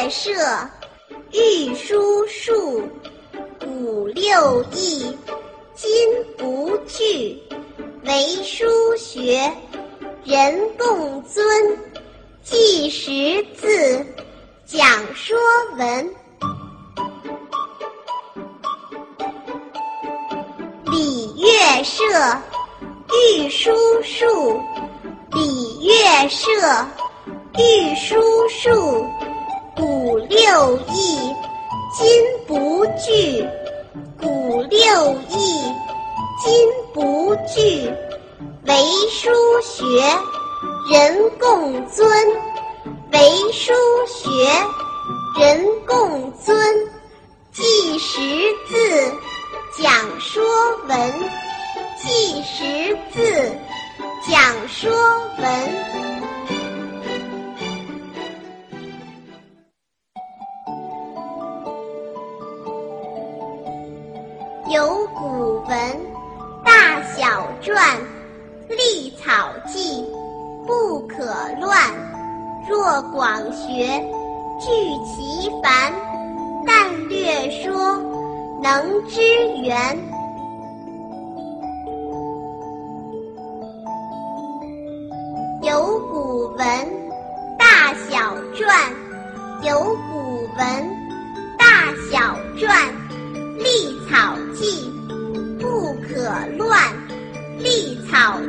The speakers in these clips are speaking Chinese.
乐社，御书数，五六艺，今不惧。为书学，人共尊。记识字，讲说文。礼乐社，御书数。礼乐社，御书数。六艺，今不惧。古六艺，今不惧。为书学，人共尊。为书学，人共尊。记识字，讲说文。记识字，讲说有古文，大小篆，隶草记，不可乱。若广学，聚其繁；但略说，能知源。有古文，大小篆，有古文，大小篆，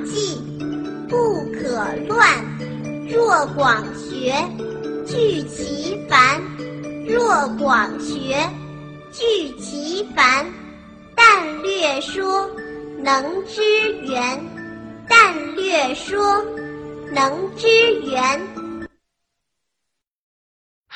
记，不可乱。若广学，聚其繁；若广学，聚其繁。但略说，能知源。但略说，能知源。